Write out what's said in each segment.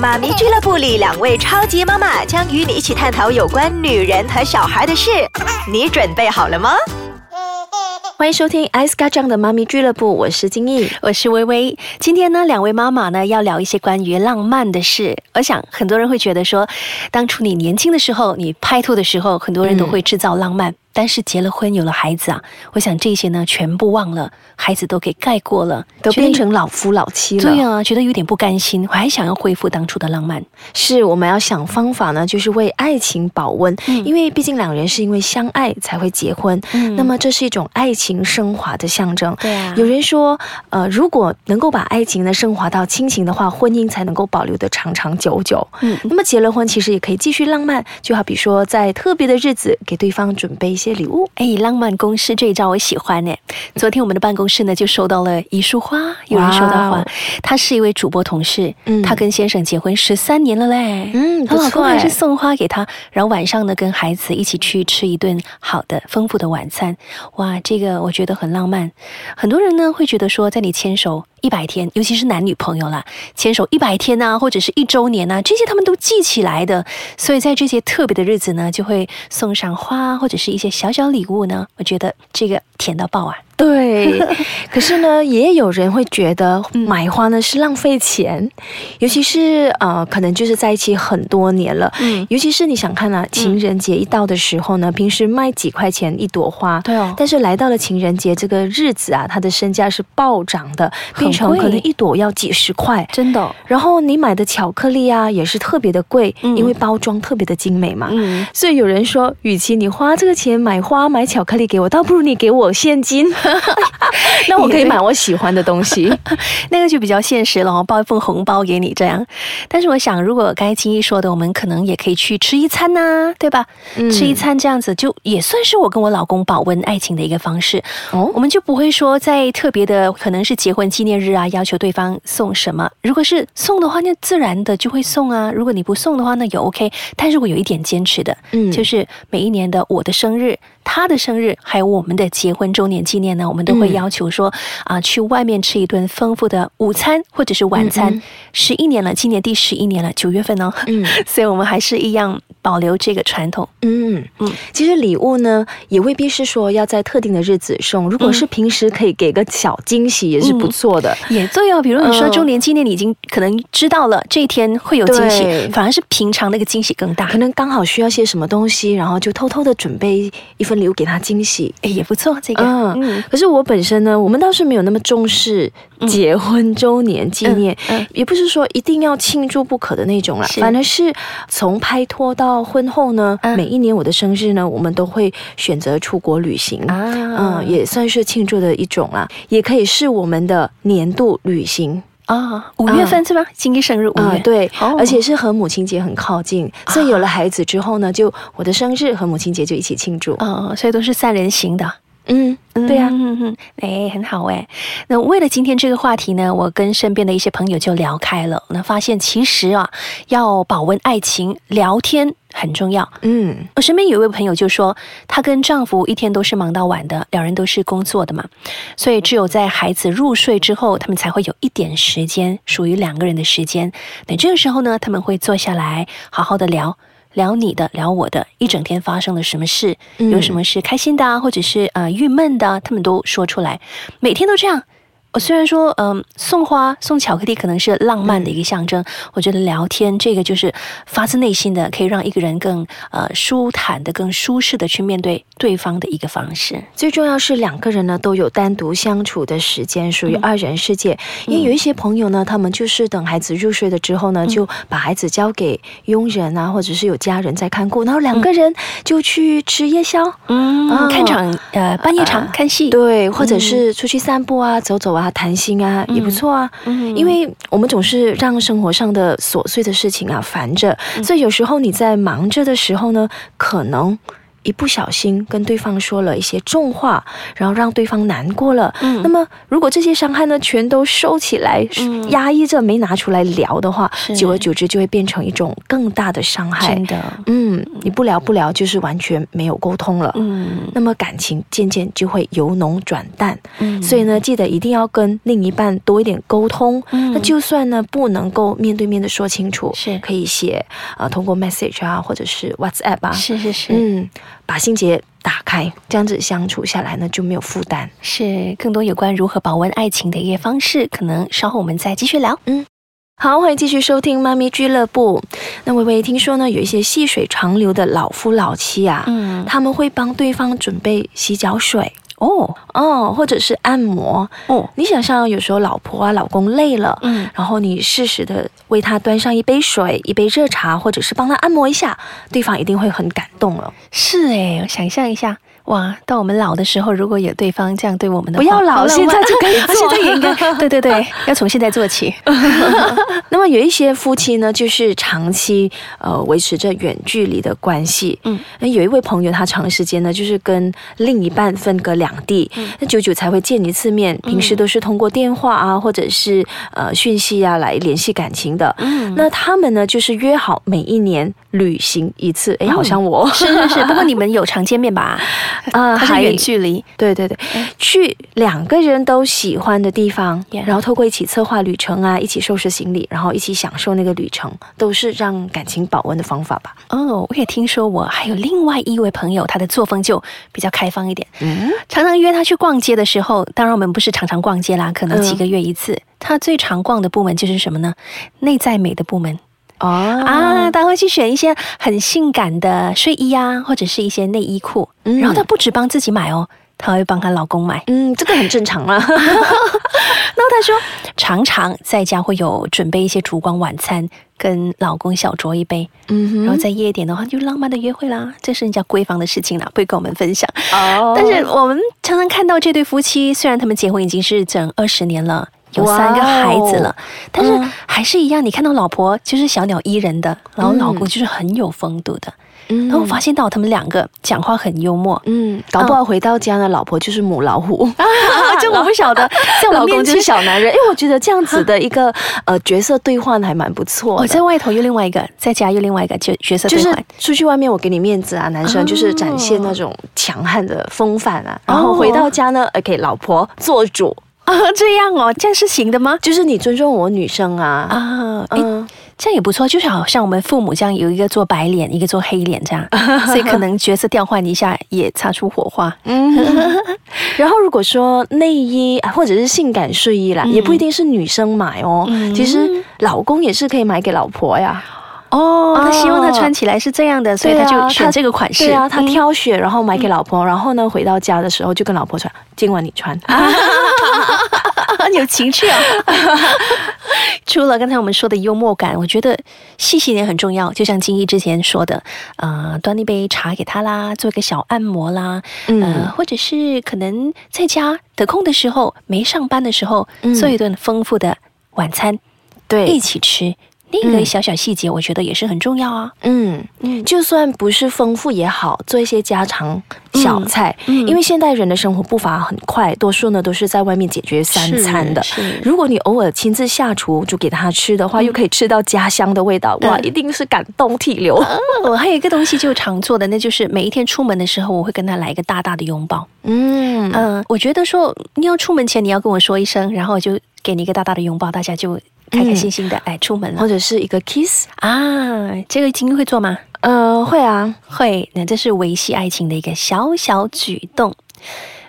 妈咪俱乐部里，两位超级妈妈将与你一起探讨有关女人和小孩的事。你准备好了吗？欢迎收听艾斯卡酱的妈咪俱乐部，我是金毅，我是微微。今天呢，两位妈妈呢要聊一些关于浪漫的事。我想很多人会觉得说，当初你年轻的时候，你拍拖的时候，很多人都会制造浪漫。但是结了婚有了孩子啊，我想这些呢全部忘了，孩子都给盖过了，都变成老夫老妻了。对啊，觉得有点不甘心，我还想要恢复当初的浪漫。是，我们要想方法呢，就是为爱情保温，因为毕竟两人是因为相爱才会结婚，那么这是一种爱情升华的象征。对啊，有人说，呃，如果能够把爱情呢升华到亲情的话，婚姻才能够保留的长长久久。嗯，那么结了婚其实也可以继续浪漫，就好比说在特别的日子给对方准备一些。礼物哎，浪漫公式这一招我喜欢呢。昨天我们的办公室呢就收到了一束花，有人收到花，他是一位主播同事，嗯，他跟先生结婚十三年了嘞，嗯，他老公还是送花给他，然后晚上呢跟孩子一起去吃一顿好的丰富的晚餐，哇，这个我觉得很浪漫。很多人呢会觉得说，在你牵手。一百天，尤其是男女朋友啦，牵手一百天呐，或者是一周年呐，这些他们都记起来的。所以在这些特别的日子呢，就会送上花或者是一些小小礼物呢。我觉得这个甜到爆啊！对，可是呢，也有人会觉得买花呢是浪费钱，尤其是呃，可能就是在一起很多年了，嗯，尤其是你想看啊，情人节一到的时候呢，平时卖几块钱一朵花，对哦，但是来到了情人节这个日子啊，它的身价是暴涨的，变成可能一朵要几十块，真的。然后你买的巧克力啊，也是特别的贵，因为包装特别的精美嘛，嗯，所以有人说，与其你花这个钱买花买巧克力给我，倒不如你给我现金。那我可以买我喜欢的东西，那个就比较现实了，包一份红包给你这样。但是我想，如果刚才金一说的，我们可能也可以去吃一餐呐，对吧？吃一餐这样子，就也算是我跟我老公保温爱情的一个方式。哦，我们就不会说在特别的，可能是结婚纪念日啊，要求对方送什么。如果是送的话，那自然的就会送啊。如果你不送的话，那也 OK。但是我有一点坚持的，嗯，就是每一年的我的生日。他的生日还有我们的结婚周年纪念呢，我们都会要求说啊，去外面吃一顿丰富的午餐或者是晚餐。十一年了，今年第十一年了，九月份哦，嗯，所以我们还是一样保留这个传统。嗯嗯，其实礼物呢，也未必是说要在特定的日子送，如果是平时可以给个小惊喜也是不错的。也对哦，比如你说周年纪念，你已经可能知道了这一天会有惊喜，反而是平常那个惊喜更大。可能刚好需要些什么东西，然后就偷偷的准备一份。礼物给他惊喜，哎，也不错。这个，嗯，可是我本身呢，我们倒是没有那么重视结婚周年纪念，也不是说一定要庆祝不可的那种啦。反而是从拍拖到婚后呢，每一年我的生日呢，我们都会选择出国旅行啊，嗯，也算是庆祝的一种啦，也可以是我们的年度旅行。啊，五月份是吗？今天生日五月，对，而且是和母亲节很靠近，所以有了孩子之后呢，就我的生日和母亲节就一起庆祝。哦，所以都是三人行的。嗯，对呀，嗯嗯，哎，很好哎。那为了今天这个话题呢，我跟身边的一些朋友就聊开了。那发现其实啊，要保温爱情，聊天很重要。嗯，我身边有一位朋友就说，她跟丈夫一天都是忙到晚的，两人都是工作的嘛，所以只有在孩子入睡之后，他们才会有一点时间属于两个人的时间。那这个时候呢，他们会坐下来好好的聊。聊你的，聊我的，一整天发生了什么事，有什么是开心的，或者是呃郁闷的，他们都说出来，每天都这样。我虽然说，嗯，送花、送巧克力可能是浪漫的一个象征，我觉得聊天这个就是发自内心的，可以让一个人更呃舒坦的、更舒适的去面对对方的一个方式。最重要是两个人呢都有单独相处的时间，属于二人世界。因为有一些朋友呢，他们就是等孩子入睡了之后呢，就把孩子交给佣人啊，或者是有家人在看顾，然后两个人就去吃夜宵，嗯，看场呃半夜场看戏，对，或者是出去散步啊，走走啊。啊，谈心啊，也不错啊。嗯，因为我们总是让生活上的琐碎的事情啊烦着，所以有时候你在忙着的时候呢，可能一不小心跟对方说了一些重话，然后让对方难过了，嗯，那么如果这些伤害呢全都收起来，压抑着没拿出来聊的话，久而久之就会变成一种更大的伤害。真的，嗯，你不聊不聊，就是完全没有沟通了，嗯，那么感情渐渐就会由浓转淡，嗯，所以呢，记得一定要跟另一半多一点沟通，嗯，那就算呢不能够面对面的说清楚，是。可以写啊，通过 message 啊，或者是 WhatsApp 啊，是是是，嗯。把心结打开，这样子相处下来呢，就没有负担。是更多有关如何保温爱情的一些方式，可能稍后我们再继续聊。嗯，好，欢迎继续收听妈咪俱乐部。那微微听说呢，有一些细水长流的老夫老妻啊，嗯，他们会帮对方准备洗脚水。哦哦，或者是按摩哦，你想象有时候老婆啊、老公累了，嗯，然后你适时的为他端上一杯水、一杯热茶，或者是帮他按摩一下，对方一定会很感动了。是哎，想象一下。哇，到我们老的时候，如果有对方这样对我们的，不要老了，现在就可以 做，现在也应该，对对对，要从现在做起。那么有一些夫妻呢，就是长期呃维持着远距离的关系。嗯，那有一位朋友，他长时间呢就是跟另一半分隔两地，那久久才会见一次面，平时都是通过电话啊，或者是呃讯息啊来联系感情的。嗯，那他们呢就是约好每一年旅行一次。哎，好像我是是是，不过你们有常见面吧？啊，还远距离，对对对，去两个人都喜欢的地方，然后透过一起策划旅程啊，一起收拾行李，然后一起享受那个旅程，都是让感情保温的方法吧。哦，我也听说我还有另外一位朋友，他的作风就比较开放一点，嗯，常常约他去逛街的时候，当然我们不是常常逛街啦，可能几个月一次，他最常逛的部门就是什么呢？内在美的部门。哦啊，他会去选一些很性感的睡衣啊，或者是一些内衣裤，然后他不止帮自己买哦，他会帮她老公买。嗯，这个很正常啦。然后他说，常常在家会有准备一些烛光晚餐，跟老公小酌一杯。嗯，然后在夜点的话，就浪漫的约会啦，这是人家闺房的事情啦，不会跟我们分享。哦，但是我们常常看到这对夫妻，虽然他们结婚已经是整二十年了。有三个孩子了，但是还是一样。你看到老婆就是小鸟依人的，然后老公就是很有风度的。然后发现到他们两个讲话很幽默，嗯，搞不好回到家呢，老婆就是母老虎，这我不晓得。在老公就是小男人，因为我觉得这样子的一个呃角色兑换还蛮不错。我在外头又另外一个，在家又另外一个角角色兑换。出去外面我给你面子啊，男生就是展现那种强悍的风范啊，然后回到家呢，OK，老婆做主。啊，这样哦，这样是行的吗？就是你尊重我女生啊啊，嗯，这样也不错，就是好像我们父母这样，有一个做白脸，一个做黑脸这样，所以可能角色调换一下也擦出火花。嗯，然后如果说内衣或者是性感睡衣啦，也不一定是女生买哦，其实老公也是可以买给老婆呀。哦，他希望他穿起来是这样的，所以他就选这个款式。对啊，他挑选，然后买给老婆，然后呢，回到家的时候就跟老婆穿，今晚你穿。有情趣啊！除了刚才我们说的幽默感，我觉得细心也很重要。就像金一之前说的，呃，端一杯茶给他啦，做一个小按摩啦，呃，或者是可能在家得空的时候，没上班的时候，做一顿丰富的晚餐，对，一起吃。另一个小小细节，我觉得也是很重要啊。嗯嗯，就算不是丰富也好，做一些家常小菜。嗯，因为现代人的生活步伐很快，多数呢都是在外面解决三餐的。如果你偶尔亲自下厨煮给他吃的话，又可以吃到家乡的味道，哇，一定是感动涕流。我还有一个东西就常做的，那就是每一天出门的时候，我会跟他来一个大大的拥抱。嗯嗯，我觉得说你要出门前你要跟我说一声，然后我就给你一个大大的拥抱，大家就。开开心心的哎，出门了，或者是一个 kiss 啊，这个金会做吗？呃，会啊，会。那这是维系爱情的一个小小举动。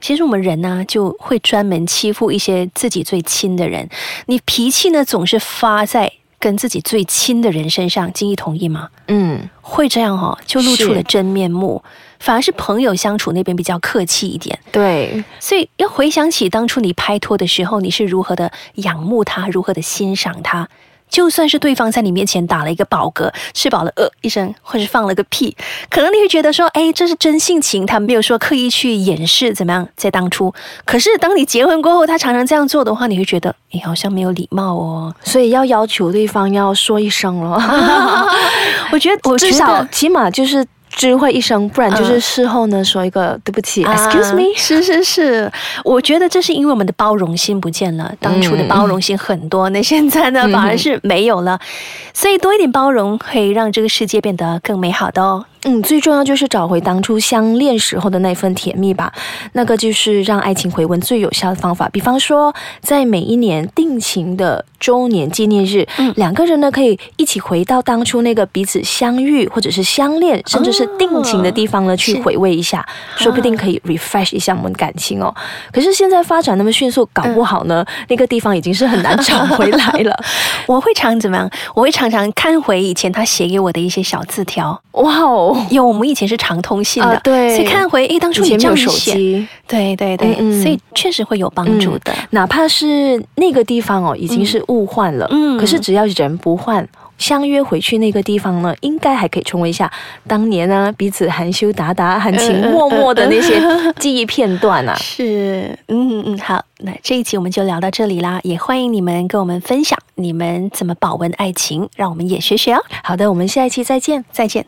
其实我们人呢，就会专门欺负一些自己最亲的人。你脾气呢，总是发在跟自己最亲的人身上。金毅同意吗？嗯，会这样哦，就露出了真面目。反而是朋友相处那边比较客气一点，对，所以要回想起当初你拍拖的时候，你是如何的仰慕他，如何的欣赏他。就算是对方在你面前打了一个饱嗝，吃饱了呃一声，或者放了个屁，可能你会觉得说，哎，这是真性情，他没有说刻意去掩饰怎么样。在当初，可是当你结婚过后，他常常这样做的话，你会觉得，哎，好像没有礼貌哦。所以要要求对方要说一声了。我觉得我，至少起码就是。知会一声，不然就是事后呢说一个对不起，excuse me。是是是，我觉得这是因为我们的包容心不见了，当初的包容心很多，那现在呢反而是没有了，所以多一点包容可以让这个世界变得更美好的哦。嗯，最重要就是找回当初相恋时候的那份甜蜜吧，那个就是让爱情回温最有效的方法。比方说，在每一年定情的周年纪念日，两个人呢可以一起回到当初那个彼此相遇或者是相恋，甚至是定情的地方呢去回味一下，说不定可以 refresh 一下我们感情哦。可是现在发展那么迅速，搞不好呢那个地方已经是很难找回来了。我会常怎么样？我会常常看回以前他写给我的一些小字条。哇哦！因为我们以前是常通信的，对，所以看回，哎，当初你这样写，对对对，所以确实会有帮助的。哪怕是那个地方哦，已经是物换了，嗯，可是只要人不换，相约回去那个地方呢，应该还可以重温一下当年呢彼此含羞答答、含情脉脉的那些记忆片段啊。是，嗯嗯，好，那这一集我们就聊到这里啦，也欢迎你们跟我们分享你们怎么保温爱情，让我们也学学哦。好的，我们下一期再见，再见。